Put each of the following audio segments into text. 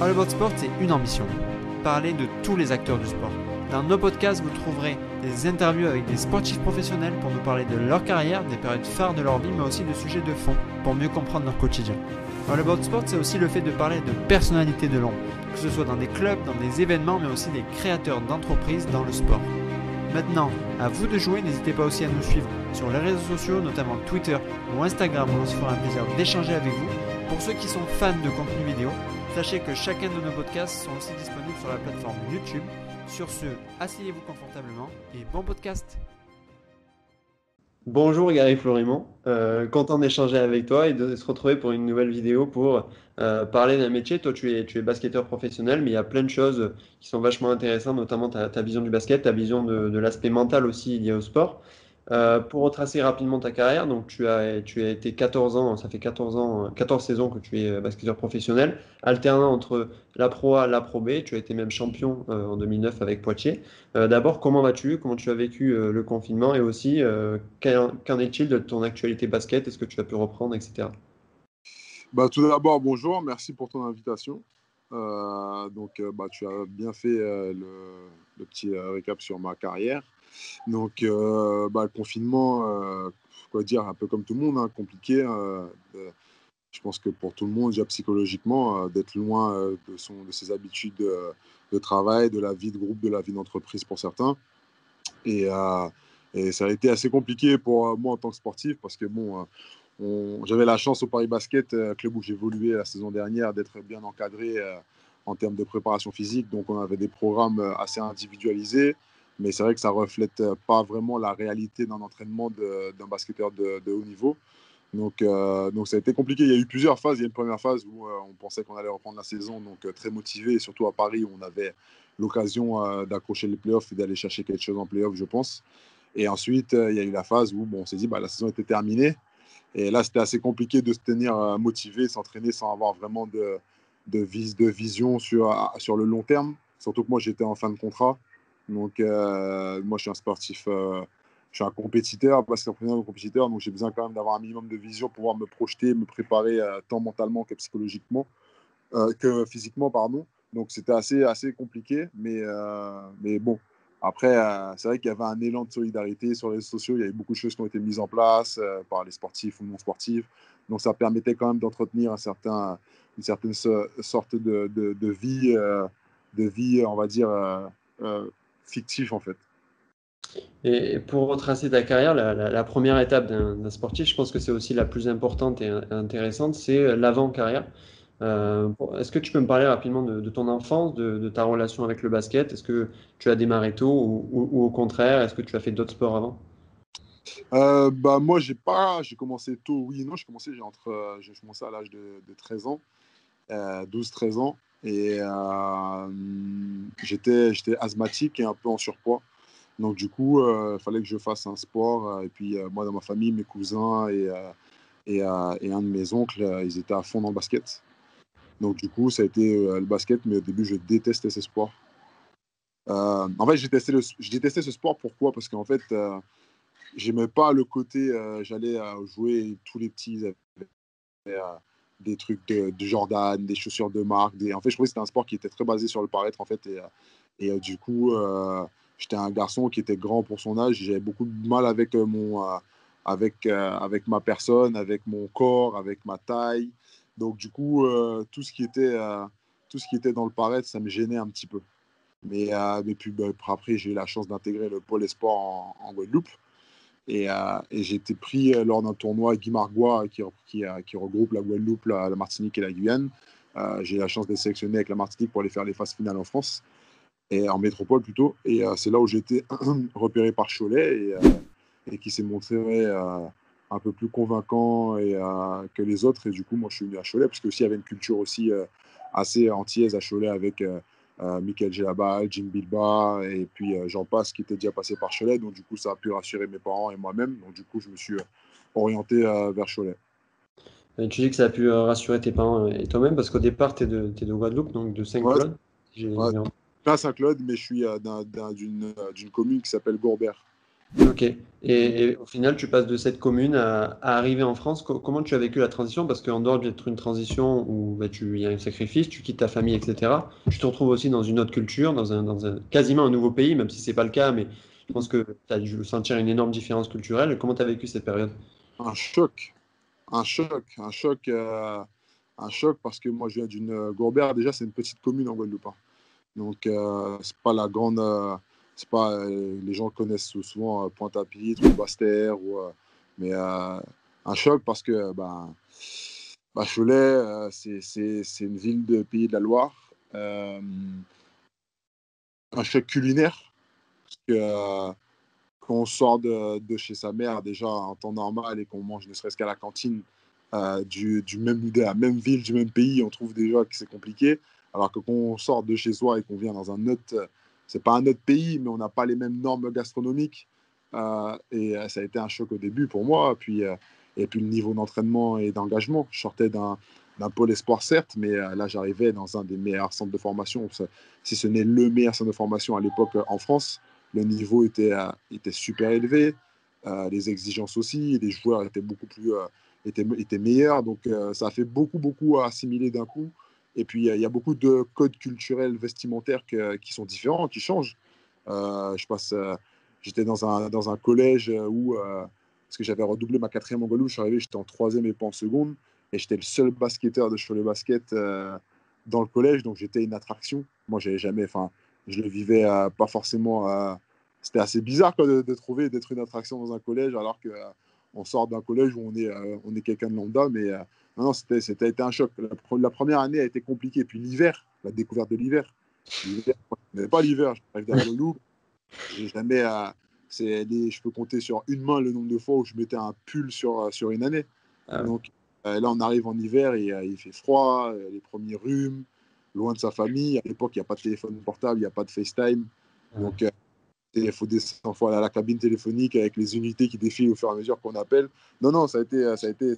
All About Sport, c'est une ambition. Parler de tous les acteurs du sport. Dans nos podcasts, vous trouverez des interviews avec des sportifs professionnels pour nous parler de leur carrière, des périodes phares de leur vie, mais aussi de sujets de fond pour mieux comprendre leur quotidien. All About Sport, c'est aussi le fait de parler de personnalités de l'ombre, que ce soit dans des clubs, dans des événements, mais aussi des créateurs d'entreprises dans le sport. Maintenant, à vous de jouer, n'hésitez pas aussi à nous suivre sur les réseaux sociaux, notamment Twitter ou Instagram, où on se fera un plaisir d'échanger avec vous. Pour ceux qui sont fans de contenu vidéo, sachez que chacun de nos podcasts sont aussi disponibles sur la plateforme YouTube. Sur ce, asseyez-vous confortablement et bon podcast Bonjour Gary Florimont, euh, content d'échanger avec toi et de se retrouver pour une nouvelle vidéo pour euh, parler d'un métier. Toi, tu es, basketteur professionnel, mais il y a plein de choses qui sont vachement intéressantes, notamment ta, vision du basket, ta vision de l'aspect mental aussi lié au sport. Euh, pour retracer rapidement ta carrière, donc tu as, tu as été 14 ans, ça fait 14 ans, 14 saisons que tu es euh, basketteur professionnel, alternant entre la Pro A la Pro B. Tu as été même champion euh, en 2009 avec Poitiers. D'abord, comment vas-tu? Comment tu as vécu le confinement? Et aussi, qu'en est-il de ton actualité basket? Est-ce que tu as pu reprendre, etc. Bah, tout d'abord, bonjour, merci pour ton invitation. donc, bah, tu as bien fait le, petit récap sur ma carrière. Donc, euh, bah, le confinement, euh, quoi dire, un peu comme tout le monde, hein, compliqué. Euh, je pense que pour tout le monde, déjà psychologiquement, d'être loin de, son, de ses habitudes de, travail, de la vie de groupe, de la vie d'entreprise pour certains. Et, ça a été assez compliqué pour moi en tant que sportif parce que bon, j'avais la chance au Paris Basket, club où évolué la saison dernière, d'être bien encadré en termes de préparation physique. Donc on avait des programmes assez individualisés mais c'est vrai que ça reflète pas vraiment la réalité d'un entraînement d'un basketteur de, haut niveau. Donc, euh, donc ça a été compliqué. Il y a eu plusieurs phases. Il y a une première phase où euh, on pensait qu'on allait reprendre la saison, donc euh, très motivé, et surtout à Paris où on avait l'occasion d'accrocher les playoffs et d'aller chercher quelque chose en playoffs, je pense. Et ensuite, il y a eu la phase où bon, on s'est dit bah, la saison était terminée. Et là, c'était assez compliqué de se tenir motivé, s'entraîner sans avoir vraiment de, de, de vision sur, sur le long terme. Surtout que moi, j'étais en fin de contrat. Donc, euh, moi, je suis un sportif, euh, je suis un compétiteur, parce qu'un compétiteur, donc j'ai besoin quand même d'avoir un minimum de vision pour pouvoir me projeter, me préparer euh, tant mentalement que psychologiquement, que physiquement, pardon. Donc, c'était assez, assez compliqué, mais, mais bon. Après, c'est vrai qu'il y avait un élan de solidarité sur les réseaux sociaux. Il y avait beaucoup de choses qui ont été mises en place par les sportifs ou non sportifs. Donc, ça permettait quand même d'entretenir un certain, une certaine sorte de, de vie, de vie, on va dire, fictif en fait. Et pour retracer ta carrière, la, première étape d'un sportif, je pense que c'est aussi la plus importante et intéressante, c'est l'avant-carrière. Euh, est-ce que tu peux me parler rapidement de, ton enfance, de, ta relation avec le basket? Est-ce que tu as démarré tôt ou, au contraire, est-ce que tu as fait d'autres sports avant? Euh, bah moi j'ai pas j'ai commencé tôt oui non j'ai commencé entre j'ai commencé à l'âge de, 13 ans 12 13 ans et euh, j'étais, asthmatique et un peu en surpoids. Donc, du coup, il euh, fallait que je fasse un sport. Euh, et puis, moi, dans ma famille, mes cousins et, et, et, un de mes oncles, ils étaient à fond dans le basket. Donc, du coup, ça a été le basket, mais au début, je détestais ce sport. en fait, je détestais ce sport. Pourquoi? Parce qu'en fait, j'aimais pas le côté, j'allais jouer tous les petits des trucs de, Jordan, des chaussures de marque. En fait, je trouvais que c'était un sport qui était très basé sur le paraître, en fait. Et, euh, et euh, du coup, euh, j'étais un garçon qui était grand pour son âge. J'avais beaucoup de mal avec, mon, avec, avec ma personne, avec mon corps, avec ma taille. Donc, du coup, tout, ce qui était, tout ce qui était dans le paraître, ça me gênait un petit peu. Mais, mais puis, bah, après, j'ai eu la chance d'intégrer le pôle sport en, en Guadeloupe. Euh, et, j'ai été pris euh, lors d'un tournoi Guy Margois euh, qui, regroupe la Guadeloupe, la, Martinique et la Guyane. j'ai eu la chance d'être sélectionné avec la Martinique pour aller faire les phases finales en France, et en métropole plutôt. Et c'est là où j'ai été repéré par Cholet et, qui s'est montré un peu plus convaincant que les autres. Et du coup, moi, je suis venu à Cholet parce qu'il y avait une culture aussi assez antillaise à Cholet avec euh, Michael Gelabal, Jim Bilba, et puis euh, j'en passe qui était déjà passé par Cholet. Donc, du coup, ça a pu rassurer mes parents et moi-même. Donc, du coup, je me suis euh, orienté vers Cholet. tu dis que ça a pu rassurer tes parents et toi-même parce qu'au départ, tu es, es, de Guadeloupe, donc de Saint-Claude. Ouais. Pas Saint-Claude, mais je suis d'une commune qui s'appelle Gourbert. Ok. Et, au final, tu passes de cette commune à, arriver en France. comment tu as vécu la transition? Parce qu'en dehors d'être une transition où bah, il y a un sacrifice, tu quittes ta famille, etc., tu te retrouves aussi dans une autre culture, dans un, quasiment un nouveau pays, même si ce n'est pas le cas, mais je pense que tu as dû sentir une énorme différence culturelle. Comment tu as vécu cette période? Un choc. Un choc. Un choc. Euh, un choc parce que moi, je viens d'une. Gourbert, déjà, c'est une petite commune en Guadeloupe. Hein. Donc, euh, c'est pas la grande. Euh, c'est pas. les gens connaissent souvent Pointe-à-Pitre ou Basse-Terre. Ou, mais un choc parce que. Ben, bah, Cholet, c'est une ville de Pays de la Loire. un choc culinaire que quand on sort de, chez sa mère déjà en temps normal et qu'on mange ne serait-ce qu'à la cantine euh, du, du, même, de la même ville, du même pays, on trouve déjà que c'est compliqué. Alors que quand on sort de chez soi et qu'on vient dans un autre, c'est pas un autre pays, mais on n'a pas les mêmes normes gastronomiques. Euh, et euh, ça a été un choc au début pour moi. Puis, et puis le niveau d'entraînement et d'engagement. Je sortais d'un pôle espoir, certes, mais là, j'arrivais dans un des meilleurs centres de formation, si ce n'est le meilleur centre de formation à l'époque en France le niveau était, euh, était super élevé, euh, les exigences aussi, les joueurs étaient beaucoup plus euh, étaient, étaient meilleurs, donc ça a fait beaucoup beaucoup à assimiler d'un coup. Et puis il y a beaucoup de codes culturels vestimentaires qui sont différents, qui changent. je passe, j'étais dans un, dans un collège où parce que j'avais redoublé ma quatrième en Guadeloupe, je suis arrivé, j'étais en troisième et pas en seconde, et j'étais le seul basketteur de Cholet Basket dans le collège, donc j'étais une attraction. Moi, j'avais jamais, enfin, je le vivais euh, pas forcément. Euh, c'était assez bizarre de, trouver d'être une attraction dans un collège alors que euh, on sort d'un collège où on est, on est quelqu'un de lambda. Mais non, non c'était, c'était été un choc. La, première année a été compliquée. Puis l'hiver, la découverte de l'hiver. l'hiver je pas l'hiver. J'arrive dans le loup. J'ai jamais. c'est je peux compter sur une main le nombre de fois où je mettais un pull sur, sur une année. Ah Donc là, on arrive en hiver et il fait froid, les premiers rhumes loin de sa famille. À l'époque, il n'y a pas de téléphone portable, il n'y a pas de FaceTime. Donc, euh, il faut descendre à la cabine téléphonique avec les unités qui défilent au fur et à mesure qu'on appelle. Non, non, ça a été, ça a été,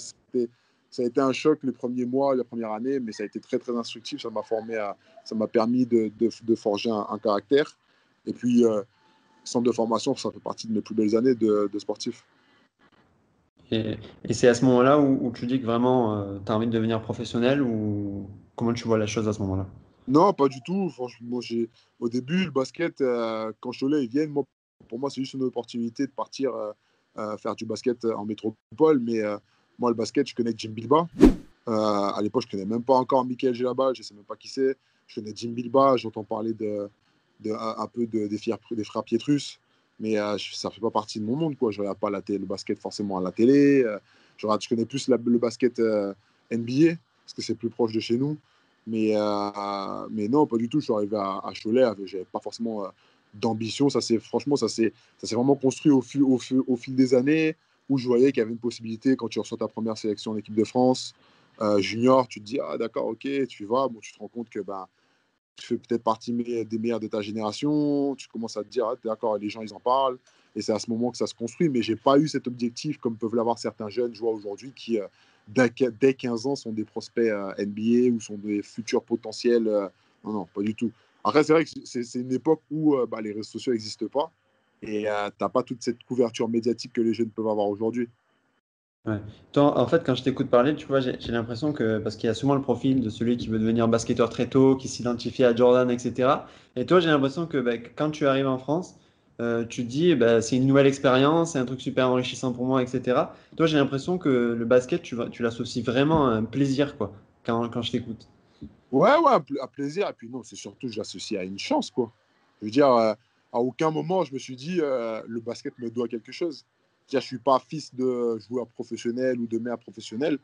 ça a été un choc les premiers mois, la première année, mais ça a été très, très instructif. Ça m'a formé, à, ça m'a permis de, de, forger un, caractère. Et puis, euh, centre de formation, ça fait partie de mes plus belles années de, de sportif. Et, c'est à ce moment-là où, tu dis que vraiment euh, tu as envie de devenir professionnel ou comment tu vois la chose à ce moment-là? Non, pas du tout. Franchement, j'ai au début le basket euh, quand Cholet ils viennent, moi, pour moi c'est juste une opportunité de partir euh, faire du basket en métropole. Mais moi le basket, je connais Jim Bilba. à l'époque, je connais même pas encore Michael Gelaba, je sais même pas qui c'est. Je connais Jim Bilba, j'entends parler de, un, peu de, des, frères, des frères Pietrus mais euh, ça fait pas partie de mon monde. Quoi. Je regarde pas le basket forcément à la télé. Euh, je, je, connais plus le basket euh, NBA, parce que c'est plus proche de chez nous. Mais, mais non, pas du tout. Je suis arrivé à, à Cholet, je n'avais pas forcément d'ambition. Ça franchement, ça s'est vraiment construit au fil, au, fil, au fil des années, où je voyais qu'il y avait une possibilité, quand tu reçois ta première sélection en équipe de France, junior, tu te dis, ah d'accord, ok, tu vas, bon, tu te rends compte que ben, tu fais peut-être partie des meilleurs de ta génération, tu commences à te dire, ah, d'accord, les gens, ils en parlent, et c'est à ce moment que ça se construit, mais j'ai pas eu cet objectif comme peuvent l'avoir certains jeunes joueurs aujourd'hui qui, euh, dès 15 ans, sont des prospects euh, NBA ou sont des futurs potentiels. Euh, non, non, pas du tout. Après, c'est vrai que c'est une époque où bah, les réseaux sociaux n'existent pas, et tu n'as pas toute cette couverture médiatique que les jeunes peuvent avoir aujourd'hui. Ouais. en fait, quand je t'écoute parler, tu vois, j'ai l'impression que, parce qu'il y a souvent le profil de celui qui veut devenir basketteur très tôt, qui s'identifie à Jordan, etc. Et toi, j'ai l'impression que bah, quand tu arrives en France, euh, tu te dis, bah, c'est une nouvelle expérience, c'est un truc super enrichissant pour moi, etc. Toi, j'ai l'impression que le basket, tu, tu l'associes vraiment à un plaisir, quoi, quand, quand je t'écoute. Ouais, ouais, un plaisir. Et puis non, c'est surtout, je l'associe à une chance, quoi. Je veux dire, euh, à aucun moment, je me suis dit, euh, le basket me doit quelque chose je ne suis pas fils de joueur professionnel ou de mère professionnelle.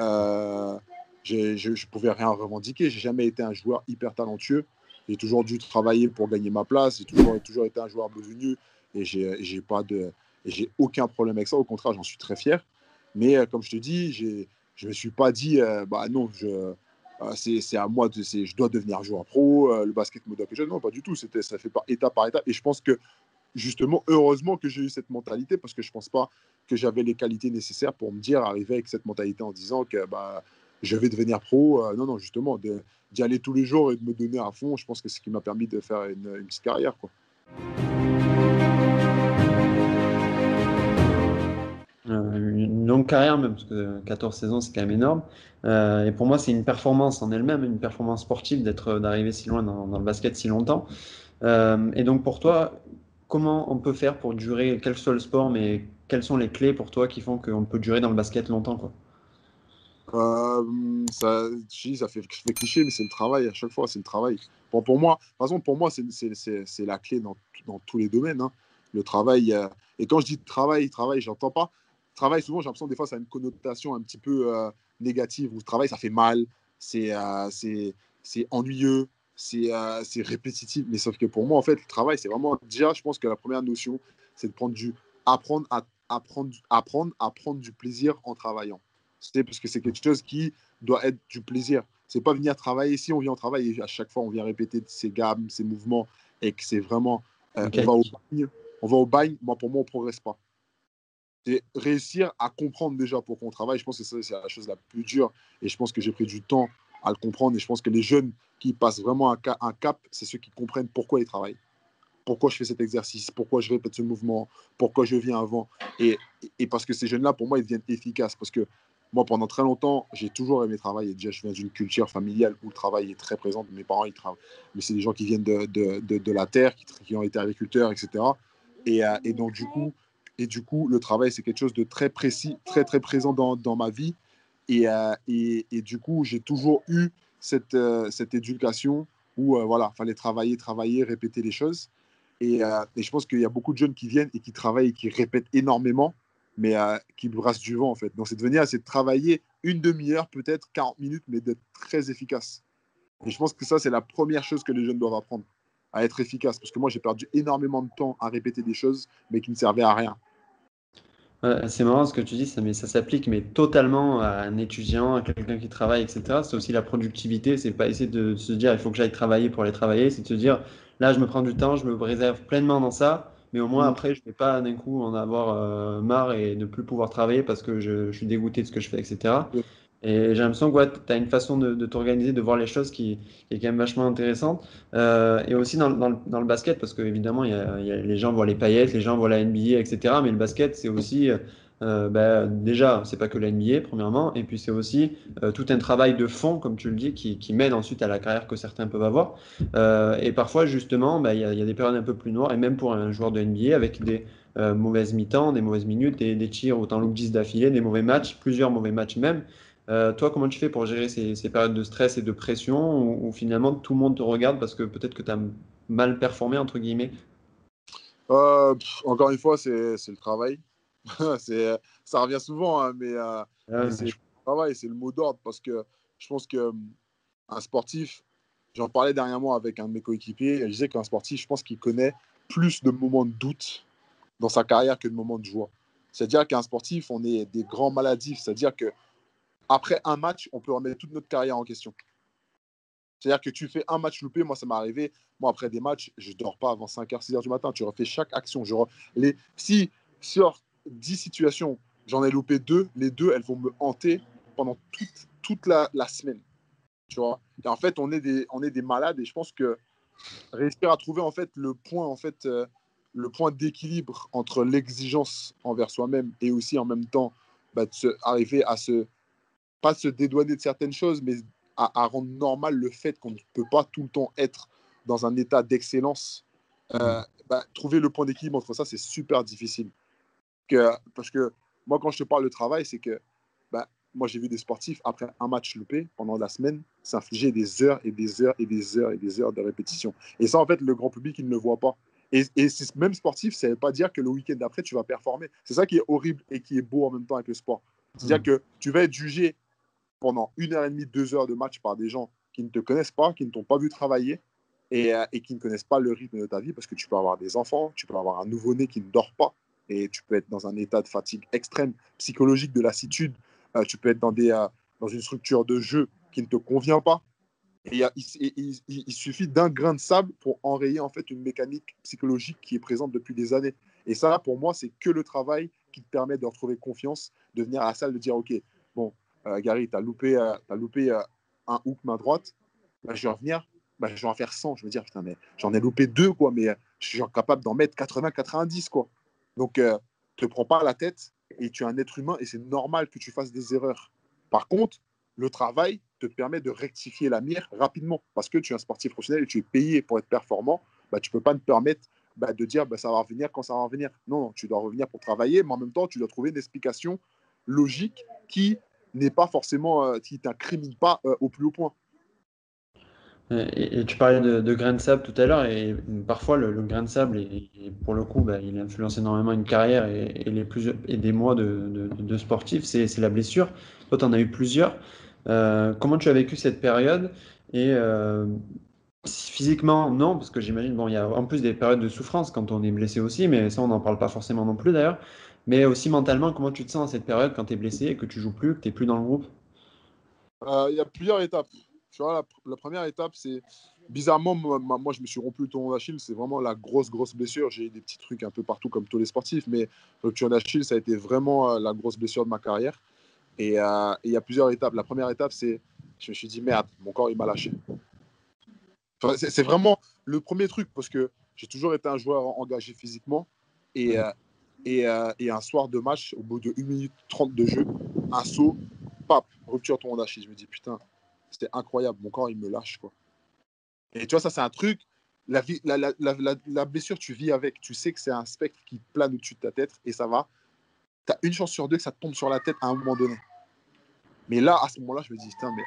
Euh, je ne pouvais rien revendiquer. J'ai jamais été un joueur hyper talentueux. J'ai toujours dû travailler pour gagner ma place. J'ai toujours, été un joueur devenu et j'ai pas de, j'ai aucun problème avec ça. Au contraire, j'en suis très fier. Mais euh, comme je te dis, je ne me suis pas dit, bah non, je, c'est à moi, de, je dois devenir joueur pro, le basket me doit quelque chose. Non, pas du tout. C'était, ça fait par étape par étape. Et je pense que justement, heureusement que j'ai eu cette mentalité parce que je ne pense pas que j'avais les qualités nécessaires pour me dire, arriver avec cette mentalité en disant que bah, je vais devenir pro. Euh, non, non, justement, d'y aller tous les jours et de me donner à fond, je pense que c'est ce qui m'a permis de faire une, petite carrière. Quoi. Une longue carrière même, parce que 14 saisons, c'est quand même énorme. et pour moi, c'est une performance en elle-même, une performance sportive d'être d'arriver si loin dans, le basket si longtemps. et donc pour toi, comment on peut faire pour durer, quel le sport, mais quelles sont les clés pour toi qui font qu'on peut durer dans le basket longtemps quoi? Euh, ça, ça fait, cliché, mais c'est le travail à chaque fois, c'est le travail. Bon, pour moi, de façon, pour moi, c'est la clé dans, dans, tous les domaines. Hein. Le travail, euh, et quand je dis travail, travail, j'entends pas. Travail, souvent, j'ai l'impression des fois, ça a une connotation un petit peu euh, négative, où le travail, ça fait mal, c'est c'est ennuyeux, c'est répétitif. Mais sauf que pour moi, en fait, le travail, c'est vraiment. Déjà, je pense que la première notion, c'est de prendre du. Apprendre à, apprendre, apprendre à prendre du plaisir en travaillant c'est parce que c'est quelque chose qui doit être du plaisir. C'est pas venir travailler. Si on vient travailler et à chaque fois on vient répéter ses gammes, ses mouvements et que c'est vraiment. Euh, on, va au bagne, on va au bagne, moi pour moi on progresse pas. C'est réussir à comprendre déjà pour qu'on travaille. Je pense que c'est la chose la plus dure et je pense que j'ai pris du temps à le comprendre et je pense que les jeunes qui passent vraiment un, cap, c'est ceux qui comprennent pourquoi ils travaillent pourquoi je fais cet exercice, pourquoi je répète ce mouvement, pourquoi je viens avant? Et, parce que ces jeunes-là, pour moi, ils deviennent efficaces. Parce que moi, pendant très longtemps, j'ai toujours aimé travailler. Déjà, je viens d'une culture familiale où le travail est très présent. Mes parents, ils travaillent. Mais c'est des gens qui viennent de, la terre, qui, ont été agriculteurs, etc. Et, euh, et, donc, du coup, et du coup, le travail, c'est quelque chose de très précis, très, très présent dans, dans ma vie. Et, euh, et, et, du coup, j'ai toujours eu cette, euh, cette éducation où, voilà, fallait travailler, travailler, répéter les choses. Et, et je pense qu'il y a beaucoup de jeunes qui viennent et qui travaillent et qui répètent énormément mais euh, qui brasse du vent en fait. Donc c'est de venir, c'est de travailler une demi-heure, peut-être 40 minutes, mais d'être très efficace. Et je pense que ça, c'est la première chose que les jeunes doivent apprendre, à être efficace. Parce que moi, j'ai perdu énormément de temps à répéter des choses, mais qui ne servaient à rien. c'est marrant ce que tu dis, ça, mais ça s'applique mais totalement à un étudiant, à quelqu'un qui travaille, etc. C'est aussi la productivité, c'est pas essayer de se dire il faut que j'aille travailler pour aller travailler, c'est de se dire là je me prends du temps, je me réserve pleinement dans ça, mais au moins, mm. après, je ne vais pas d'un coup en avoir euh, marre et ne plus pouvoir travailler parce que je, suis dégoûté de ce que je fais, etc. Et j'ai l'impression que tu as une façon de, t'organiser, de voir les choses qui, est quand même vachement intéressante. Euh, et aussi dans, dans, le, basket, parce qu'évidemment, y a, y a, les gens voient les paillettes, les gens voient la NBA, etc. Mais le basket, c'est aussi euh, bah, déjà, c'est pas que la NBA, premièrement, et puis c'est aussi euh, tout un travail de fond, comme tu le dis, qui, mène ensuite à la carrière que certains peuvent avoir. Euh, et parfois, justement, bah, il y, a des périodes un peu plus noires, et même pour un joueur de NBA, avec des euh, mauvaises mi-temps, des mauvaises minutes, des, des tirs autant loup 10 d'affilée, des mauvais matchs, plusieurs mauvais matchs même. Toi, comment tu fais pour gérer ces, ces, périodes de stress et de pression, où, finalement tout le monde te regarde parce que peut-être que tu as mal performé, entre guillemets? Encore une fois, c'est le travail. ça revient souvent, hein, mais, euh, c'est le travail, c'est le mot d'ordre parce que je pense que hum, sportif, j'en parlais dernièrement avec un de mes coéquipiers, je disais qu'un sportif, je pense qu'il connaît plus de moments de doute dans sa carrière que de moments de joie. C'est-à-dire qu'un sportif, on est des grands maladifs, c'est-à-dire que après un match, on peut remettre toute notre carrière en question. C'est-à-dire que tu fais un match loupé, moi ça m'est arrivé, moi après des matchs, je dors pas avant 5h, 6h du matin, tu refais chaque action. Je les... Si sur 10 situations, j'en ai loupé deux, les deux, elles vont me hanter pendant toute, toute la, la, semaine. Tu vois? Et en fait, on est, des, on est des malades et je pense que réussir à trouver en fait le point en fait euh, point d'équilibre entre l'exigence envers soi-même et aussi en même temps bah, de se, arriver à se pas se dédouaner de certaines choses mais à, à rendre normal le fait qu'on ne peut pas tout le temps être dans un état d'excellence euh, bah, trouver le point d'équilibre entre ça c'est super difficile parce que moi, quand je te parle de travail, c'est que bah, moi, j'ai vu des sportifs, après un match loupé, pendant la semaine, s'infliger des heures et des heures et des heures et des heures de répétition. Et ça, en fait, le grand public, il ne le voit pas. Et, et même sportif, ça ne veut pas dire que le week-end d'après, tu vas performer. C'est ça qui est horrible et qui est beau en même temps avec le sport. C'est-à-dire mmh. que tu vas être jugé pendant une heure et demie, deux heures de match par des gens qui ne te connaissent pas, qui ne t'ont pas vu travailler et, euh, et, qui ne connaissent pas le rythme de ta vie parce que tu peux avoir des enfants, tu peux avoir un nouveau-né qui ne dort pas, et tu peux être dans un état de fatigue extrême, psychologique, de lassitude. Euh, tu peux être dans, des, euh, dans une structure de jeu qui ne te convient pas. Il, suffit d'un grain de sable pour enrayer en fait une mécanique psychologique qui est présente depuis des années. Et ça, pour moi, c'est que le travail qui te permet de retrouver confiance, de venir à la salle, de dire, OK, euh, Gary, tu as loupé, as loupé un hook main droite, bah, je vais revenir, bah, je vais en faire 100. Je veux dire, putain, mais j'en ai loupé deux, quoi, mais je suis capable d'en mettre 80, 90, quoi. Donc, euh, te prends pas la tête et tu es un être humain et c'est normal que tu fasses des erreurs. Par contre, le travail te permet de rectifier la mire rapidement parce que tu es un sportif professionnel et tu es payé pour être performant. Bah, tu peux pas te permettre bah, de dire ça va revenir quand ça va revenir. Non, tu dois revenir pour travailler, mais en même temps, tu dois trouver une explication logique qui n'est pas forcément, euh, qui t'incrimine pas euh, au plus haut point. Et, tu parlais de, grain de sable tout à l'heure, et parfois le, grain de sable, et, pour le coup, bah, il influence énormément une carrière et, les plus, et des mois de, de, sportifs, c'est la blessure. Toi, tu en as eu plusieurs. Euh, comment tu as vécu cette période? Et physiquement, non, parce que j'imagine, bon, il y a en plus des périodes de souffrance quand on est blessé aussi, mais ça, on n'en parle pas forcément non plus d'ailleurs. Mais aussi mentalement, comment tu te sens à cette période quand tu es blessé et que tu joues plus, que tu n'es plus dans le groupe? Euh, Il y a plusieurs étapes. Tu vois, la, première étape, c'est bizarrement, moi, je me suis rompu le tendon d'Achille. C'est vraiment la grosse, grosse blessure. J'ai eu des petits trucs un peu partout, comme tous les sportifs, mais rupture d'Achille, ça a été vraiment euh, la grosse blessure de ma carrière. Euh, et il y a plusieurs étapes. La première étape, c'est je me suis dit merde, mon corps il m'a lâché. c'est vraiment le premier truc parce que j'ai toujours été un joueur engagé physiquement et, euh, et, et, un soir de match, au bout de 1 minute 30 de jeu, un saut, pap, rupture tendon d'Achille. Je me dis putain, c'était incroyable. Mon corps, il me lâche. Quoi. Et tu vois, ça, c'est un truc. La, vie, la, la, la, blessure, tu vis avec. Tu sais que c'est un spectre qui plane au-dessus de ta tête et ça va. Tu as une chance sur deux que ça te tombe sur la tête à un moment donné. Mais là, à ce moment-là, je me dis, putain, mais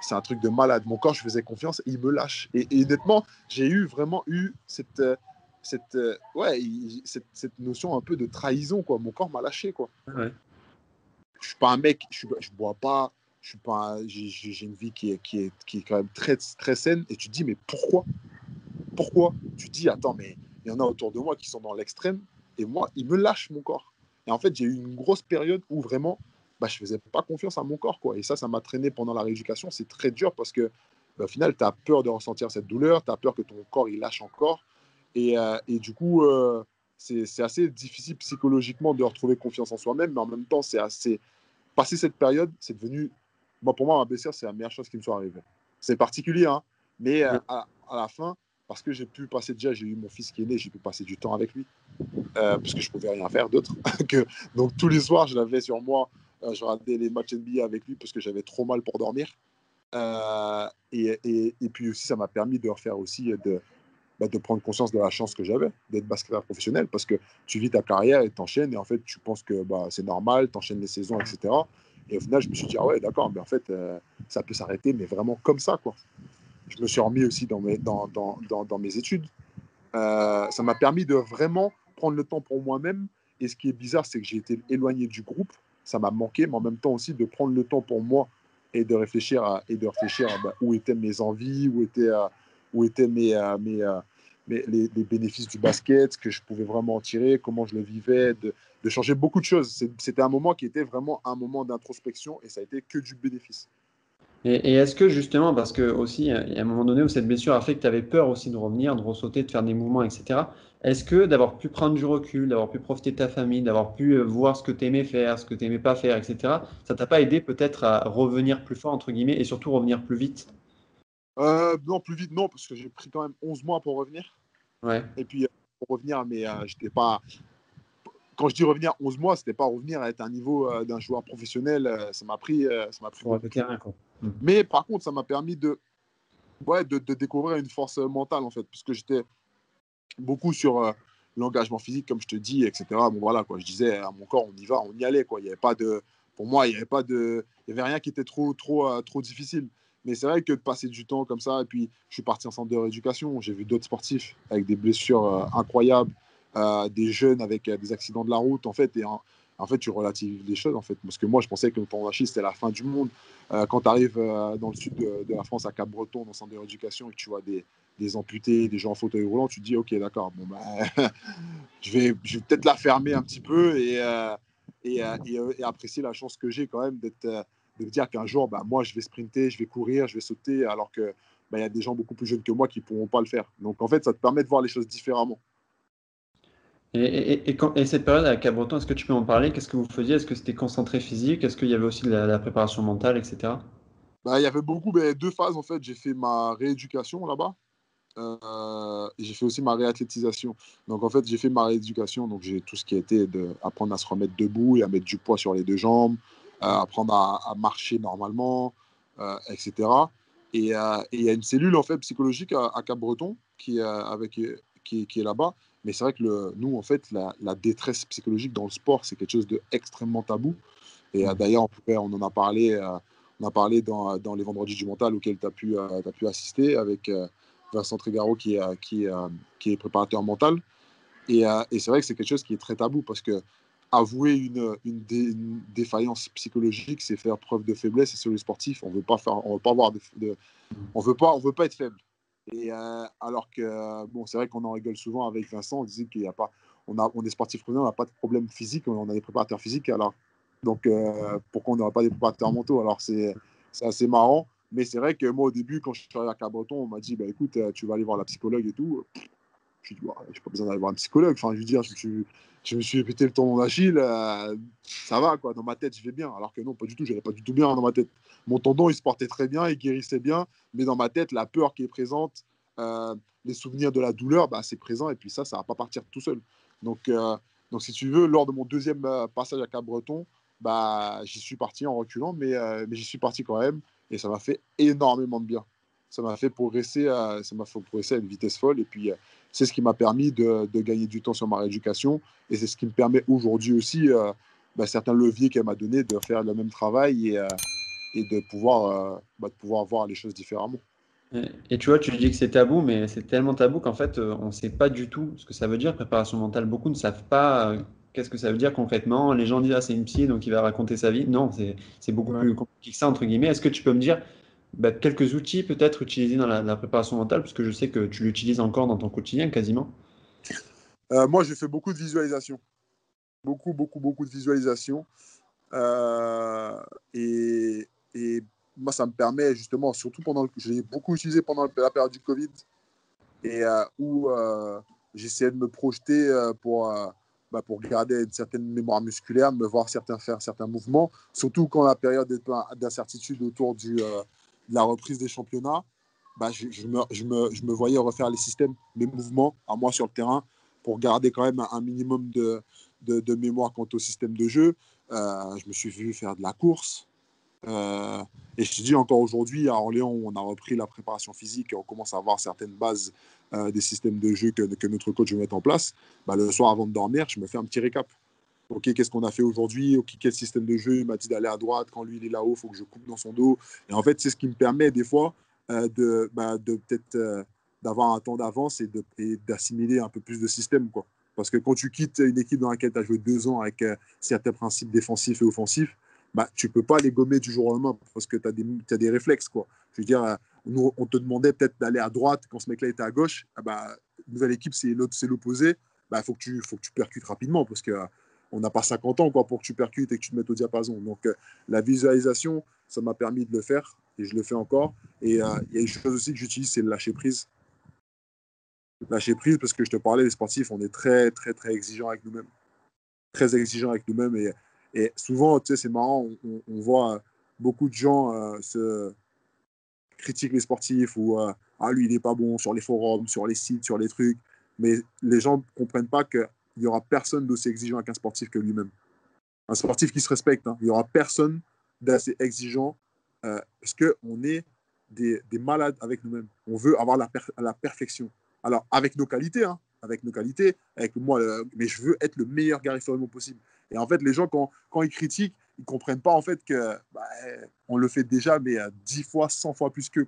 c'est un truc de malade. Mon corps, je faisais confiance, il me lâche. Et, honnêtement, j'ai eu vraiment eu cette, euh, cette, euh, ouais, cette, cette, notion un peu de trahison. Quoi. Mon corps m'a lâché. Quoi. Ouais. Je suis pas un mec, je ne bois pas, je suis pas, j'ai une vie qui est, qui, est, qui est quand même très, très saine. Et tu te dis, mais pourquoi? Pourquoi? Tu te dis, attends, mais il y en a autour de moi qui sont dans l'extrême. Et moi, il me lâche mon corps. Et en fait, j'ai eu une grosse période où vraiment, bah, je faisais pas confiance à mon corps. Quoi. Et ça, ça m'a traîné pendant la rééducation. C'est très dur parce que bah, au final, tu as peur de ressentir cette douleur, tu as peur que ton corps il lâche encore. Et, euh, et du coup, euh, c'est assez difficile psychologiquement de retrouver confiance en soi-même, mais en même temps, c'est assez. Passer cette période, c'est devenu pour moi, ma blessure, c'est la meilleure chose qui me soit arrivée. C'est particulier, hein, mais euh, à, la fin, parce que j'ai pu passer déjà, j'ai eu mon fils qui est né, j'ai pu passer du temps avec lui, parce que je pouvais rien faire d'autre. donc tous les soirs, je l'avais sur moi, je regardais les matchs NBA avec lui parce que j'avais trop mal pour dormir. Et, et, et, puis aussi, ça m'a permis de refaire aussi de, bah, de prendre conscience de la chance que j'avais d'être basketteur professionnel parce que tu vis ta carrière et t'enchaînes et en fait tu penses que bah, c'est normal, t'enchaînes les saisons, etc. Et au final, je me suis dit, ah ouais, d'accord, mais en fait, euh, ça peut s'arrêter, mais vraiment comme ça, quoi. Je me suis remis aussi dans mes, dans, dans, dans, mes études. Euh, ça m'a permis de vraiment prendre le temps pour moi-même. Et ce qui est bizarre, c'est que j'ai été éloigné du groupe. Ça m'a manqué, mais en même temps aussi de prendre le temps pour moi et de réfléchir à, et de réfléchir bah, où étaient mes envies, où étaient, euh, où étaient mes, mes, les, les, bénéfices du basket, ce que je pouvais vraiment en tirer, comment je le vivais, de, changer beaucoup de choses. C'était un moment qui était vraiment un moment d'introspection et ça a été que du bénéfice. Et, est-ce que justement, parce que aussi, a un moment donné où cette blessure a fait que tu avais peur aussi de revenir, de ressauter, de faire des mouvements, etc. Est-ce que d'avoir pu prendre du recul, d'avoir pu profiter de ta famille, d'avoir pu euh, voir ce que tu aimais faire, ce que tu n'aimais pas faire, etc., ça t'a pas aidé peut-être à revenir plus fort, entre guillemets, et surtout revenir plus vite? Euh, Non, plus vite, non, parce que j'ai pris quand même 11 mois pour revenir. Ouais. Et puis, euh, pour revenir, mais j'étais pas quand je dis revenir 11 mois, c'était pas revenir à être un niveau euh, d'un joueur professionnel. Euh, ça m'a pris. Euh, ça m'a pris mmh. Mais par contre, ça m'a permis de, ouais, de, découvrir une force mentale, en fait, parce que j'étais beaucoup sur l'engagement physique, comme je te dis, etc. Bon, voilà, quoi. Je disais à mon corps, on y va, on y allait, quoi. Il y avait pas de. Pour moi, il n'y avait pas de. Il y avait rien qui était trop, trop, trop difficile. Mais c'est vrai que de passer du temps comme ça, et puis je suis parti en centre de rééducation, j'ai vu d'autres sportifs avec des blessures incroyables, des jeunes avec euh, des accidents de la route, en fait, et en, fait, tu relativises les choses, en fait. Parce que moi, je pensais que le d'Achille, c'était la fin du monde. Euh, quand tu arrives euh, dans le sud de, la France, à Cap-Breton, dans le centre de rééducation, et que tu vois des, des, amputés, des gens en fauteuil roulant, tu te dis, OK, d'accord, bon, bah, je vais, je vais peut-être la fermer un petit peu et, et, et, apprécier la chance que j'ai quand même d'être, de me dire qu'un jour, bah, moi, je vais sprinter, je vais courir, je vais sauter, alors que bah, il y a des gens beaucoup plus jeunes que moi qui ne pourront pas le faire. Donc, en fait, ça te permet de voir les choses différemment. Et, et, cette période à Cabreton, est-ce que tu peux en parler? Qu'est-ce que vous faisiez? Est-ce que c'était concentré physique? Est-ce qu'il y avait aussi de la, préparation mentale, etc. Bah, il y avait beaucoup, ben, deux phases en fait. J'ai fait ma rééducation là-bas. euh, j'ai fait aussi ma réathlétisation. Donc en fait, j'ai fait ma rééducation. Donc j'ai tout ce qui a été d'apprendre à se remettre debout et à mettre du poids sur les deux jambes, apprendre à, marcher normalement, euh, etc. Et il y a une cellule en fait psychologique à, Cap-Breton qui, avec, qui, est là-bas. Mais c'est vrai que nous, en fait, la, détresse psychologique dans le sport, c'est quelque chose d'extrêmement tabou. Et d'ailleurs, on, en a parlé, on a parlé dans, dans, les vendredis du mental auxquels tu as, pu, as pu assister avec Vincent Trigaro qui qui, qui est préparateur mental. Et, et c'est vrai que c'est quelque chose qui est très tabou parce que avouer une, défaillance psychologique, c'est faire preuve de faiblesse. Et sur les sportifs, on veut pas faire, on veut pas avoir on veut pas, on veut pas être faible. Et alors que bon, c'est vrai qu'on en rigole souvent avec Vincent, on disait qu'il y a pas, on a, on est sportif on n'a pas de problème physique, on a des préparateurs physiques. Alors donc pourquoi on n'aurait pas des préparateurs mentaux? Alors c'est assez marrant. Mais c'est vrai que moi, au début, quand je suis arrivé à Cabreton, on m'a dit bah, écoute, euh, tu vas aller voir la psychologue et tout. Je dit je n'ai pas besoin d'aller voir un psychologue. Enfin, je veux dire, je, me suis répété le tendon d'Achille, euh, ça va, quoi. Dans ma tête, je vais bien. Alors que non, pas du tout, je n'allais pas du tout bien dans ma tête. Mon tendon, il se portait très bien, il guérissait bien. Mais dans ma tête, la peur qui est présente, euh, les souvenirs de la douleur, bah, c'est présent. Et puis ça, ça ne va pas partir tout seul. Donc, donc, si tu veux, lors de mon deuxième passage à Cabreton, bah, j'y suis parti en reculant, mais, mais j'y suis parti quand même. Et ça m'a fait énormément de bien. Ça m'a fait progresser, à, ça m'a fait progresser à une vitesse folle. Et puis, euh, c'est ce qui m'a permis de, de, gagner du temps sur ma rééducation. Et c'est ce qui me permet aujourd'hui aussi, euh, bah, certains leviers qu'elle m'a donné, de faire le même travail et, euh, et de, pouvoir, bah, de pouvoir voir les choses différemment. Et tu vois, tu dis que c'est tabou, mais c'est tellement tabou qu'en fait, on ne sait pas du tout ce que ça veut dire, préparation mentale. Beaucoup ne savent pas qu'est-ce que ça veut dire concrètement Les gens disent ah, c'est une psy, donc il va raconter sa vie. Non, c'est beaucoup plus compliqué que ça, entre guillemets. Est-ce que tu peux me dire bah, quelques outils peut-être utilisés dans la, préparation mentale Parce que je sais que tu l'utilises encore dans ton quotidien quasiment. Euh, moi, je fais beaucoup de visualisation. Beaucoup, beaucoup, beaucoup de visualisation. Euh, et, moi, ça me permet justement, surtout pendant je l'ai beaucoup utilisé pendant la période du Covid, et euh, où j'essayais de me projeter pour bah, pour garder une certaine mémoire musculaire, me voir certains faire certains mouvements, surtout quand la période d'incertitude autour du, la reprise des championnats, bah, je, me, voyais refaire les systèmes, les mouvements à moi sur le terrain pour garder quand même un, minimum de, mémoire quant au système de jeu. Euh, je me suis vu faire de la course, euh, et je dis encore aujourd'hui, à Orléans, on a repris la préparation physique et on commence à avoir certaines bases euh, des systèmes de jeu que, que, notre coach veut mettre en place, bah, le soir avant de dormir, je me fais un petit récap. Ok, qu'est-ce qu'on a fait aujourd'hui? Ok, quel système de jeu? Il m'a dit d'aller à droite. Quand lui, il est là-haut, il faut que je coupe dans son dos. Et en fait, c'est ce qui me permet des fois euh, de, bah, de peut-être d'avoir un temps d'avance et d'assimiler un peu plus de système. Quoi. Parce que quand tu quittes une équipe dans laquelle tu as joué deux ans avec certains principes défensifs et offensifs, bah, tu ne peux pas les gommer du jour au lendemain parce que tu as, as, des réflexes. Quoi. Je veux dire, euh, nous, on te demandait peut-être d'aller à droite quand ce mec-là était à gauche. Ah bah, nouvelle équipe, c'est l'opposé. Il bah, faut, que tu, faut que tu percutes rapidement parce qu'on euh, n'a pas 50 ans quoi, pour que tu percutes et que tu te mettes au diapason. Donc, euh, la visualisation, ça m'a permis de le faire et je le fais encore. Et il y a une chose aussi que j'utilise, c'est le lâcher prise. Lâcher prise parce que je te parlais, les sportifs, on est très, très, très exigeants avec nous-mêmes. Très exigeants avec nous-mêmes. Et souvent, tu sais, c'est marrant, on, voit beaucoup de gens euh, se critiquer les sportifs ou euh, ah lui il n'est pas bon sur les forums, sur les sites, sur les trucs. Mais les gens ne comprennent pas qu'il n'y aura personne d'aussi exigeant qu'un sportif que lui-même. Un sportif qui se respecte, hein. il n'y aura personne d'assez exigeant euh, parce qu'on est des, des, malades avec nous-mêmes. On veut avoir la, la, perfection. Alors, avec nos qualités, hein, avec nos qualités, avec moi, mais je veux être le meilleur gariforium possible. Et en fait, les gens, quand, quand ils critiquent, ils ne comprennent pas en fait que bah, on le fait déjà, mais à 10 fois, 100 fois plus qu'eux.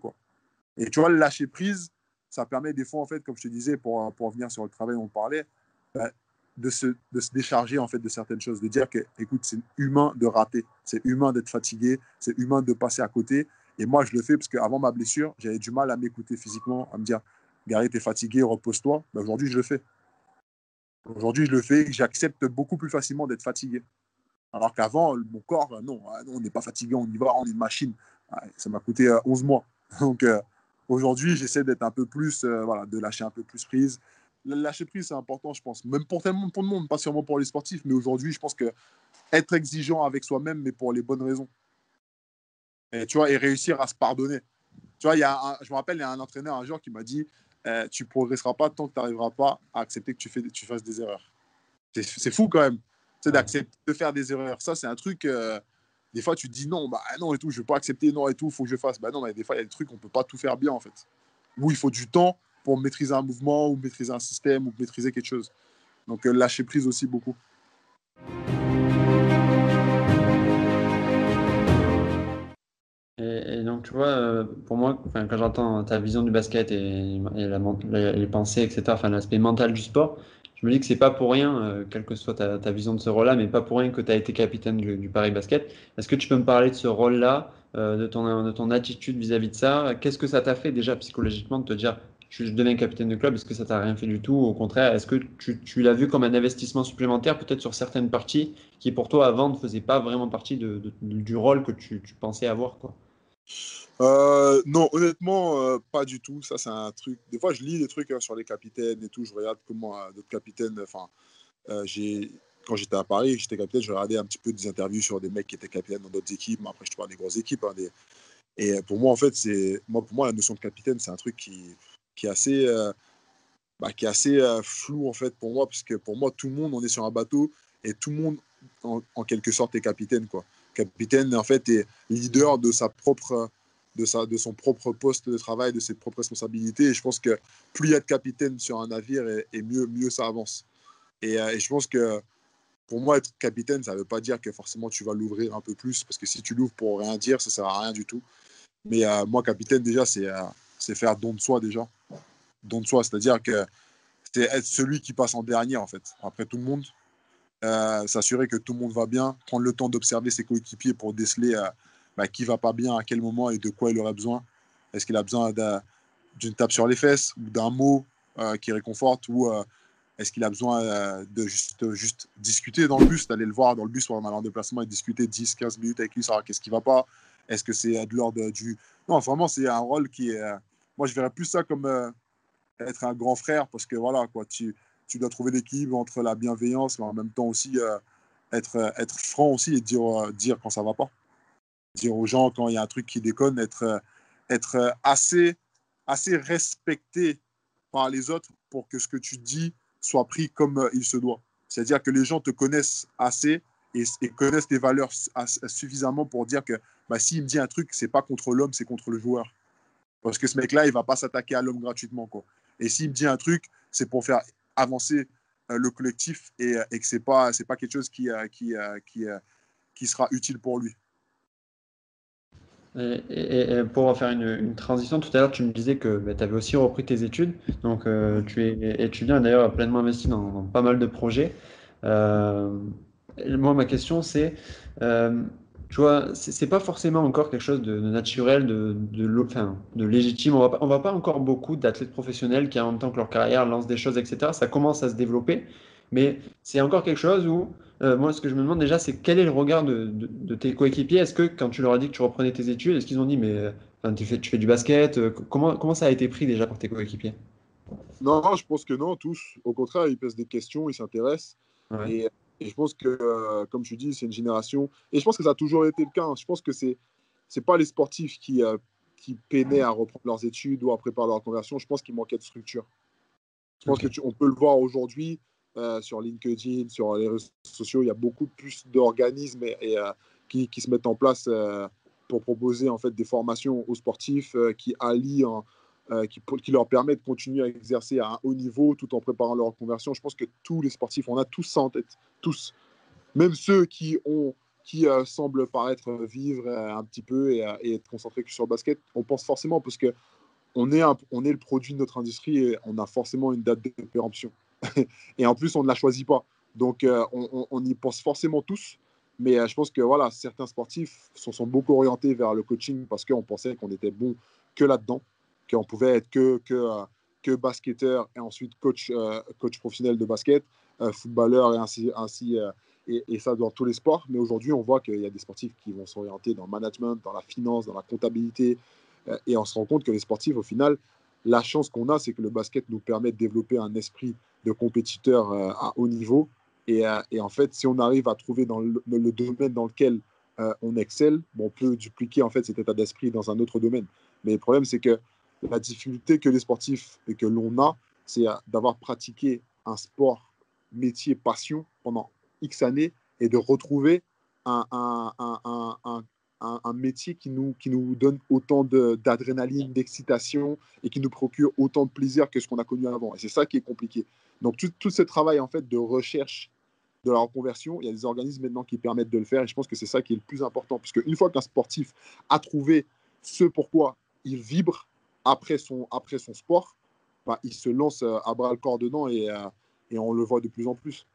Et tu vois, le lâcher prise, ça permet des fois, en fait, comme je te disais, pour, pour revenir sur le travail dont on parlait, bah, de, se, de se décharger en fait de certaines choses, de dire que, écoute, c'est humain de rater, c'est humain d'être fatigué, c'est humain de passer à côté. Et moi, je le fais parce qu'avant ma blessure, j'avais du mal à m'écouter physiquement, à me dire, Gary, t'es fatigué, repose-toi. Bah, aujourd'hui, je le fais. Aujourd'hui, je le fais, j'accepte beaucoup plus facilement d'être fatigué. Alors qu'avant, mon corps, euh, non, ah, on n'est pas fatigué, on y va, on est une machine. Ah, ça m'a coûté 11 euh, mois. Donc euh, aujourd'hui, j'essaie d'être un peu plus, voilà, de lâcher un peu plus prise. Lâcher prise, c'est important, je pense. Même pour tellement pour le monde, pas seulement pour les sportifs, mais aujourd'hui, je pense que être exigeant avec soi-même, mais pour les bonnes raisons. Et tu vois, et réussir à se pardonner. Tu vois, il y a je me rappelle, il y a un entraîneur un jour qui m'a dit euh, Tu progresseras pas tant que tu n'arriveras pas à accepter que tu, fais, tu fasses des erreurs. C'est fou quand même. C'est d'accepter de faire des erreurs. Ça, c'est un truc. Euh, des fois, tu te dis non, bah non et tout, je ne vais pas accepter, non et tout, il faut que je fasse. Bah non, mais des fois, il y a des trucs, on ne peut pas tout faire bien en fait. Ou il faut du temps pour maîtriser un mouvement, ou maîtriser un système, ou maîtriser quelque chose. Donc, euh, lâcher prise aussi beaucoup. Et, donc, tu vois, euh, pour moi, quand j'entends ta vision du basket et, les pensées, etc., l'aspect mental du sport, je me dis que c'est pas pour rien, euh, quelle que soit ta, vision de ce rôle-là, mais pas pour rien que tu as été capitaine du, Paris Basket. Est-ce que tu peux me parler de ce rôle-là, de ton attitude vis-à-vis de ça? Qu'est-ce que ça t'a fait déjà psychologiquement de te dire je, deviens capitaine de club Est-ce que ça t'a rien fait du tout? Au contraire, est-ce que tu, tu l'as vu comme un investissement supplémentaire, peut-être sur certaines parties qui pour toi avant ne faisaient pas vraiment partie du rôle que tu, tu pensais avoir euh, non, honnêtement, euh, pas du tout. Ça, c'est un truc. Des fois, je lis des trucs hein, sur les capitaines et tout. Je regarde comment euh, d'autres capitaines. Enfin, quand j'étais à Paris, j'étais capitaine, je regardais un petit peu des interviews sur des mecs qui étaient capitaines dans d'autres équipes. Mais après, je te parle des grosses équipes. Hein. Et pour moi, en fait, moi, pour moi, la notion de capitaine, c'est un truc qui, qui est assez, bah, qui est assez flou en fait pour moi, parce que pour moi, tout le monde, on est sur un bateau et tout le monde, en, quelque sorte, est capitaine, quoi capitaine en fait est leader de sa propre de, sa, de son propre poste de travail, de ses propres responsabilités. Et je pense que plus il y a de capitaines sur un navire, et, mieux, mieux ça avance. Et, euh, et, je pense que pour moi, être capitaine, ça ne veut pas dire que forcément tu vas l'ouvrir un peu plus, parce que si tu l'ouvres pour rien dire, ça ne sert à rien du tout. Mais euh, moi, capitaine, déjà, c'est euh, c'est faire don de soi, déjà. Don de soi, c'est-à-dire que c'est être celui qui passe en dernier, en fait, après tout le monde. Euh, s'assurer que tout le monde va bien, prendre le temps d'observer ses coéquipiers pour déceler euh, bah, qui va pas bien, à quel moment et de quoi il aurait besoin. Est-ce qu'il a besoin d'une tape sur les fesses ou d'un mot euh, qui réconforte ou est-ce qu'il a besoin de juste, juste discuter dans le bus, d'aller le voir dans le bus pendant un en déplacement et discuter 10-15 minutes avec lui, savoir qu'est-ce qui va pas Est-ce que c'est de l'ordre du... Non, vraiment, c'est un rôle qui est... Moi, je verrais plus ça comme être un grand frère parce que voilà, quoi, tu, tu dois trouver l'équilibre entre la bienveillance, mais en même temps aussi euh, être, euh, être franc aussi et dire, euh, dire quand ça va pas. Dire aux gens quand il y a un truc qui déconne, être, être assez, assez respecté par les autres pour que ce que tu dis soit pris comme il se doit. C'est-à-dire que les gens te connaissent assez et, connaissent tes valeurs suffisamment pour dire que bah, s'il me dit un truc, c'est pas contre l'homme, c'est contre le joueur. Parce que ce mec-là, il va pas s'attaquer à l'homme gratuitement. Quoi. Et s'il me dit un truc, c'est pour faire avancer euh, le collectif et, euh, que ce n'est pas, pas quelque chose qui, euh, qui, qui, qui sera utile pour lui. Et, pour faire une, transition, tout à l'heure, tu me disais que bah, tu avais aussi repris tes études. Donc, tu es étudiant d'ailleurs pleinement investi dans, pas mal de projets. Moi, ma question, c'est tu vois, c'est pas forcément encore quelque chose de, naturel, de, de, enfin, de légitime. On va, on va pas encore beaucoup d'athlètes professionnels qui, en même temps que leur carrière, lancent des choses, etc. Ça commence à se développer, mais c'est encore quelque chose où, euh, moi, ce que je me demande déjà, c'est quel est le regard de, de tes coéquipiers? Est-ce que quand tu leur as dit que tu reprenais tes études, est-ce qu'ils ont dit, mais enfin, tu, fais, tu fais du basket euh, comment, comment ça a été pris déjà par tes coéquipiers? Non, je pense que non, tous. Au contraire, ils posent des questions, ils s'intéressent. Et et je pense que, euh, comme tu dis, c'est une génération. Et je pense que ça a toujours été le cas. Hein. Je pense que c'est c'est pas les sportifs qui, euh, qui peinaient à reprendre leurs études ou à préparer leur conversion. Je pense qu'il manquait de structure. Je pense qu'on peut le voir aujourd'hui euh, sur LinkedIn, sur les réseaux sociaux. Il y a beaucoup plus d'organismes et, qui, qui, se mettent en place pour proposer en fait des formations aux sportifs qui allient euh, qui, qui, leur permet de continuer à exercer à un haut niveau tout en préparant leur conversion. Je pense que tous les sportifs, on a tous ça en tête, tous. Même ceux qui, ont, qui euh, semblent paraître vivre euh, un petit peu et, être concentrés sur le basket, on pense forcément parce que on est, on est le produit de notre industrie et on a forcément une date de péremption. et en plus, on ne la choisit pas. Donc, on, on, y pense forcément tous. Mais je pense que voilà, certains sportifs se sont beaucoup orientés vers le coaching parce qu'on pensait qu'on était bon que là-dedans qu'on pouvait être que, que, euh, que basketteur et ensuite coach, euh, coach professionnel de basket, euh, footballeur et ainsi, ainsi et, et, ça dans tous les sports. Mais aujourd'hui, on voit qu'il y a des sportifs qui vont s'orienter dans le management, dans la finance, dans la comptabilité. et on se rend compte que les sportifs, au final, la chance qu'on a, c'est que le basket nous permet de développer un esprit de compétiteur à haut niveau. Et, et, en fait, si on arrive à trouver dans le, domaine dans lequel on excelle, on peut dupliquer en fait cet état d'esprit dans un autre domaine. Mais le problème, c'est que la difficulté que les sportifs et que l'on a, c'est d'avoir pratiqué un sport, métier, passion pendant X années et de retrouver un métier qui nous, qui nous donne autant d'adrénaline, d'excitation et qui nous procure autant de plaisir que ce qu'on a connu avant. Et c'est ça qui est compliqué. Donc tout, tout ce travail en fait de recherche de la reconversion, il y a des organismes maintenant qui permettent de le faire et je pense que c'est ça qui est le plus important. Puisque une fois qu'un sportif a trouvé ce pourquoi il vibre après son, après son sport, bah, il se lance euh, à bras le corps dedans et, euh, et on le voit de plus en plus.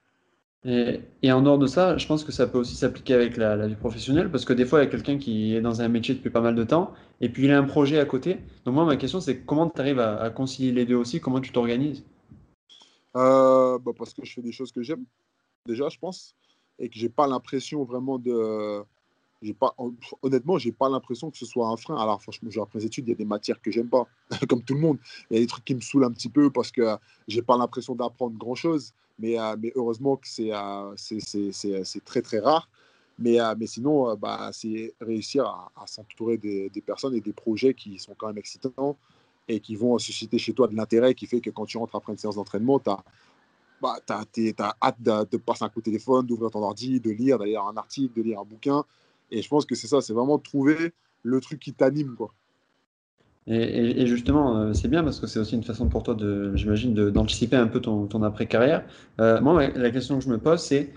Et, et, en dehors de ça, je pense que ça peut aussi s'appliquer avec la, la, vie professionnelle, parce que des fois, il y a quelqu'un qui est dans un métier depuis pas mal de temps, et puis il a un projet à côté. Donc moi, ma question, c'est comment tu arrives à, à, concilier les deux aussi? Comment tu t'organises? Euh, bah Parce que je fais des choses que j'aime, déjà, je pense, et que j'ai pas l'impression vraiment de pas, honnêtement, j'ai pas l'impression que ce soit un frein. Alors, franchement, genre, après les études, il y a des matières que j'aime pas, comme tout le monde. Il y a des trucs qui me saoulent un petit peu parce que j'ai pas l'impression d'apprendre grand chose. Mais, euh, mais heureusement que c'est euh, c'est très, très rare. Mais, euh, mais sinon, bah, c'est réussir à, s'entourer des, personnes et des projets qui sont quand même excitants et qui vont susciter chez toi de l'intérêt qui fait que quand tu rentres après une séance d'entraînement, tu as, bah, as, as, hâte de, de, passer un coup de téléphone, d'ouvrir ton ordi, de lire d'ailleurs un article, de lire un bouquin. Et je pense que c'est ça, c'est vraiment trouver le truc qui t'anime, quoi. Et, et, et, justement, euh, c'est bien parce que c'est aussi une façon pour toi, de, j'imagine, d'anticiper un peu ton, ton après-carrière. Euh, moi, la question que je me pose, c'est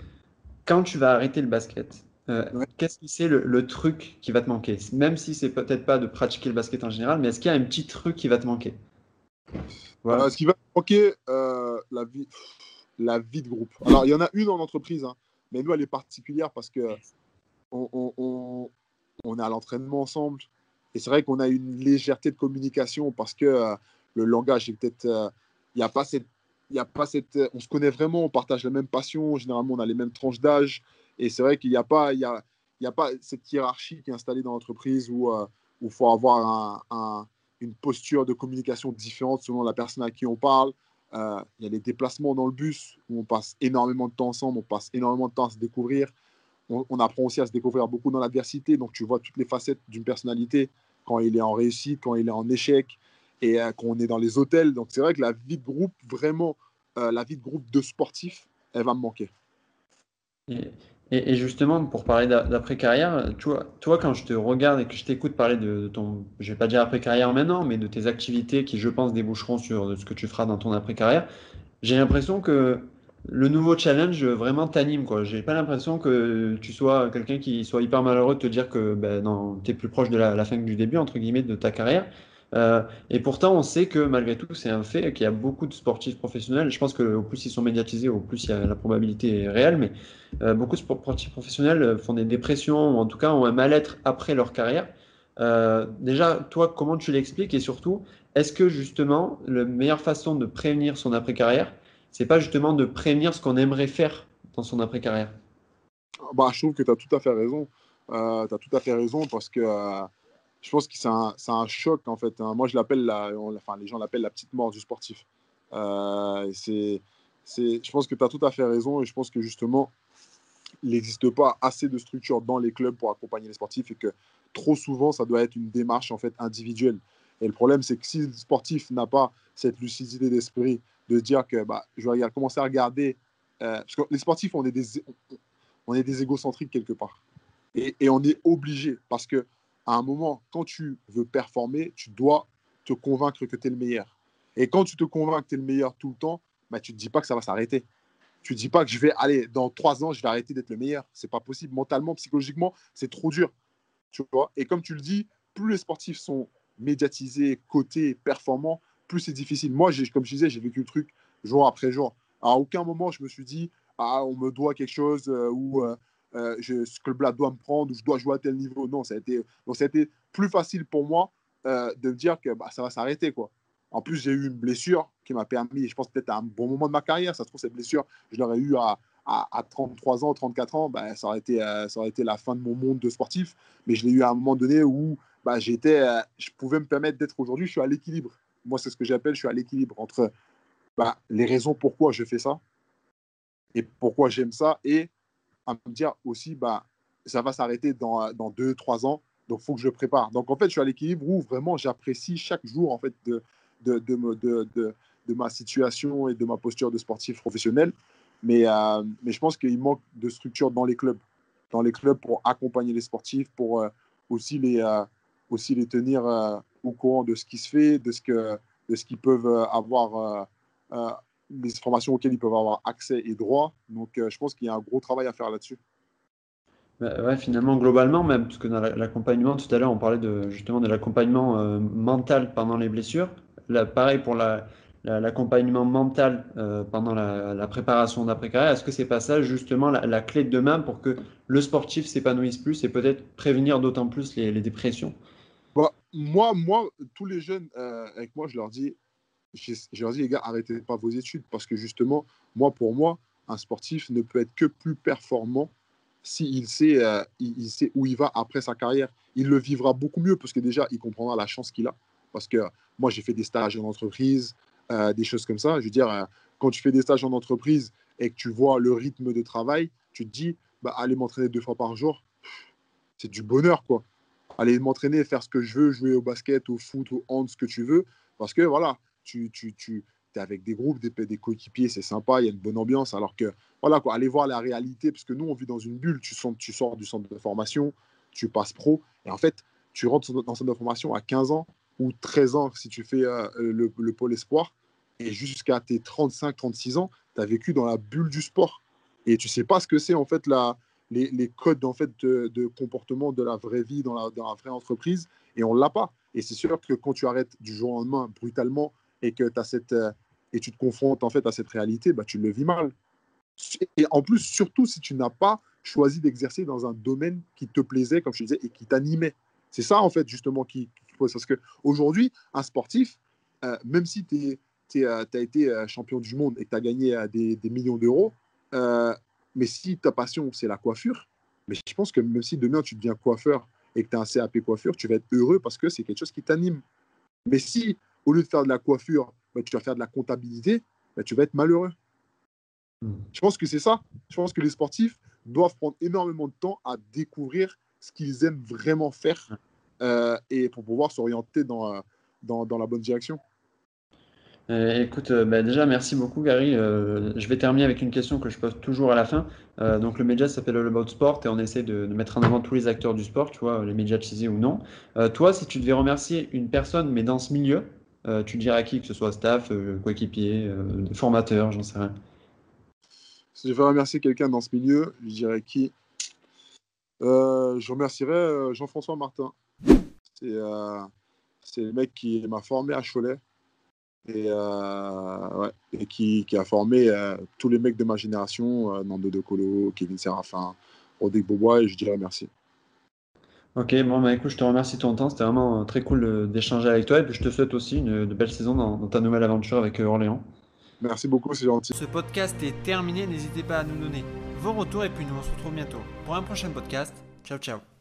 quand tu vas arrêter le basket, euh, ouais. qu'est-ce que c'est le, le, truc qui va te manquer? Même si c'est peut-être pas de pratiquer le basket en général, mais est-ce qu'il y a un petit truc qui va te manquer? Voilà. Ce qui va te manquer, la, vie, la vie de groupe. Alors, il y en a une en entreprise, hein, mais nous, elle est particulière parce que on, à l'entraînement ensemble. Et c'est vrai qu'on a une légèreté de communication parce que euh, le langage est peut-être. Euh, il n'y a pas cette. A pas cette on se connaît vraiment, on partage la même passion, généralement on a les mêmes tranches d'âge. Et c'est vrai qu'il n'y a, pas, y a, a pas cette hiérarchie qui est installée dans l'entreprise où il euh, faut avoir un, un, une posture de communication différente selon la personne à qui on parle. Euh, il y a les déplacements dans le bus où on passe énormément de temps ensemble, on passe énormément de temps à se découvrir on, apprend aussi à se découvrir beaucoup dans l'adversité. Donc, tu vois toutes les facettes d'une personnalité quand il est en réussite, quand il est en échec et euh, quand on est dans les hôtels. Donc, c'est vrai que la vie de groupe, vraiment, euh, la vie de groupe de sportifs, elle va me manquer. Et justement, pour parler d'après-carrière, toi, toi, quand je te regarde et que je t'écoute parler de, de, ton, je vais pas dire après-carrière maintenant, mais de tes activités qui, je pense, déboucheront sur ce que tu feras dans ton après-carrière, j'ai l'impression que le nouveau challenge vraiment t'anime quoi. J'ai pas l'impression que tu sois quelqu'un qui soit hyper malheureux de te dire que ben, tu es plus proche de la, la, fin du début entre guillemets de ta carrière. Euh, et pourtant, on sait que malgré tout, c'est un fait qu'il y a beaucoup de sportifs professionnels. Je pense qu'au plus ils sont médiatisés, au plus il y a la probabilité est réelle. Mais euh, beaucoup de sportifs professionnels font des dépressions ou en tout cas ont un mal-être après leur carrière. Euh, déjà, toi, comment tu l'expliques? Et surtout, est-ce que justement, la meilleure façon de prévenir son après-carrière, c'est pas justement de prévenir ce qu'on aimerait faire dans son après-carrière bah, Je trouve que tu as tout à fait raison. Euh, tu as tout à fait raison parce que euh, je pense que c'est un, choc en fait. Hein. Moi, je l'appelle, enfin, les gens l'appellent la petite mort du sportif. Euh, c'est, je pense que tu as tout à fait raison et je pense que justement, il n'existe pas assez de structures dans les clubs pour accompagner les sportifs et que trop souvent, ça doit être une démarche en fait individuelle. Et le problème, c'est que si le sportif n'a pas cette lucidité d'esprit de dire que bah, je vais commencer à regarder. Euh, parce que les sportifs, on est des, on est des égocentriques quelque part. Et, on est obligé parce que à un moment, quand tu veux performer, tu dois te convaincre que tu es le meilleur. Et quand tu te convaincs que tu es le meilleur tout le temps, bah, tu ne te dis pas que ça va s'arrêter. Tu ne dis pas que je vais aller dans trois ans, je vais arrêter d'être le meilleur. C'est pas possible. Mentalement, psychologiquement, c'est trop dur. Tu vois? Et comme tu le dis, plus les sportifs sont médiatisés, cotés, performants, plus c'est difficile. Moi, comme je disais, j'ai vécu le truc jour après jour. À aucun moment, je me suis dit, ah, on me doit quelque chose euh, ou euh, euh, je, ce club-là doit me prendre ou je dois jouer à tel niveau. Non, ça a été, donc ça a été plus facile pour moi euh, de me dire que bah, ça va s'arrêter. quoi. En plus, j'ai eu une blessure qui m'a permis, je pense peut-être à un bon moment de ma carrière, ça se trouve, cette blessure, je l'aurais eu à, à, à, 33 ans, 34 ans, bah, ça, aurait été, ça aurait été la fin de mon monde de sportif. Mais je l'ai eu à un moment donné où bah, j'étais, je pouvais me permettre d'être aujourd'hui, je suis à l'équilibre moi, c'est ce que j'appelle, je suis à l'équilibre entre bah, les raisons pourquoi je fais ça et pourquoi j'aime ça et à me dire aussi, bah, ça va s'arrêter dans, dans deux, trois ans, Donc, il faut que je prépare. Donc, en fait, je suis à l'équilibre où vraiment j'apprécie chaque jour en fait, de, de, de, de, ma situation et de ma posture de sportif professionnel. Mais, euh, mais je pense qu'il manque de structure dans les clubs. Dans les clubs pour accompagner les sportifs, pour euh, aussi, les, euh, aussi les tenir au courant de ce qui se fait, de ce que de ce qu'ils peuvent avoir, les informations auxquelles ils peuvent avoir accès et droit. Donc, je pense qu'il y a un gros travail à faire là-dessus. Bah, ouais, finalement, globalement, même, parce que dans l'accompagnement, tout à l'heure, on parlait justement de l'accompagnement euh, mental pendant les blessures. Pareil pour l'accompagnement mental euh, pendant la, préparation d'après-carrière. Est-ce que c'est pas ça, justement, la, clé de demain pour que le sportif s'épanouisse plus et peut-être prévenir d'autant plus les, dépressions? Moi, moi, tous les jeunes euh, avec moi, je leur dis, je, leur dis, les gars, arrêtez pas vos études parce que justement, moi, pour moi, un sportif ne peut être que plus performant s'il sait, euh, il, sait où il va après sa carrière, il le vivra beaucoup mieux parce que déjà, il comprendra la chance qu'il a. Parce que moi, j'ai fait des stages en entreprise, euh, des choses comme ça. Je veux dire, quand tu fais des stages en entreprise et que tu vois le rythme de travail, tu te dis, bah, aller m'entraîner deux fois par jour, c'est du bonheur, quoi. Aller m'entraîner, faire ce que je veux, jouer au basket, au foot, au hand, ce que tu veux. Parce que voilà, tu, tu, tu, avec des groupes, des, des coéquipiers, c'est sympa, il y a une bonne ambiance. Alors que, voilà, quoi, aller voir la réalité, parce que nous, on vit dans une bulle. Tu, sors, tu sors du centre de formation, tu passes pro, et en fait, tu rentres dans le centre de formation à 15 ans ou 13 ans si tu fais euh, le, pôle espoir, et jusqu'à tes 35, 36 ans, tu as vécu dans la bulle du sport. Et tu sais pas ce que c'est, en fait, la, les, codes en fait, de, comportement de la vraie vie dans la, dans la vraie entreprise, et on ne l'a pas. Et c'est sûr que quand tu arrêtes du jour au lendemain brutalement et que cette, euh, et tu te confrontes en fait à cette réalité, bah, tu le vis mal. Et en plus, surtout si tu n'as pas choisi d'exercer dans un domaine qui te plaisait, comme je disais, et qui t'animait. C'est ça, en fait, justement, qui, pose. Parce qu'aujourd'hui, un sportif, euh, même si tu euh, as été champion du monde et que tu as gagné des, des, millions d'euros, mais si ta passion, c'est la coiffure, mais je pense que même si demain tu deviens coiffeur et que tu as un CAP coiffure, tu vas être heureux parce que c'est quelque chose qui t'anime. Mais si, au lieu de faire de la coiffure, bah, tu vas faire de la comptabilité, bah, tu vas être malheureux. Hmm. Je pense que c'est ça. Je pense que les sportifs doivent prendre énormément de temps à découvrir ce qu'ils aiment vraiment faire euh, et pour pouvoir s'orienter dans, euh, dans, dans, la bonne direction. Euh, écoute, bah, déjà, merci beaucoup, Gary. je vais terminer avec une question que je pose toujours à la fin. donc, le média s'appelle All About Sport et on essaie de, mettre en avant tous les acteurs du sport, tu vois, les médias cheesy ou non. toi, si tu devais remercier une personne, mais dans ce milieu, euh, tu dirais à qui, que ce soit staff, euh, coéquipier, euh, formateur, j'en sais rien. Si je veux remercier quelqu'un dans ce milieu, je dirais qui? Je remercierais Jean-François Martin. C'est le mec qui m'a formé à Cholet et, et qui, a formé tous les mecs de ma génération, Nando De Colo, Kevin Serafin, Rodrigue Bobois, et je dirais merci. Ok, bon, bah, écoute, je te remercie de ton temps. C'était vraiment euh, très cool d'échanger avec toi. Et puis, je te souhaite aussi une, belle saison dans, ta nouvelle aventure avec euh, Orléans. Merci beaucoup, c'est gentil. Ce podcast est terminé. N'hésitez pas à nous donner vos retours. Et puis, nous on se retrouve bientôt pour un prochain podcast. Ciao, ciao.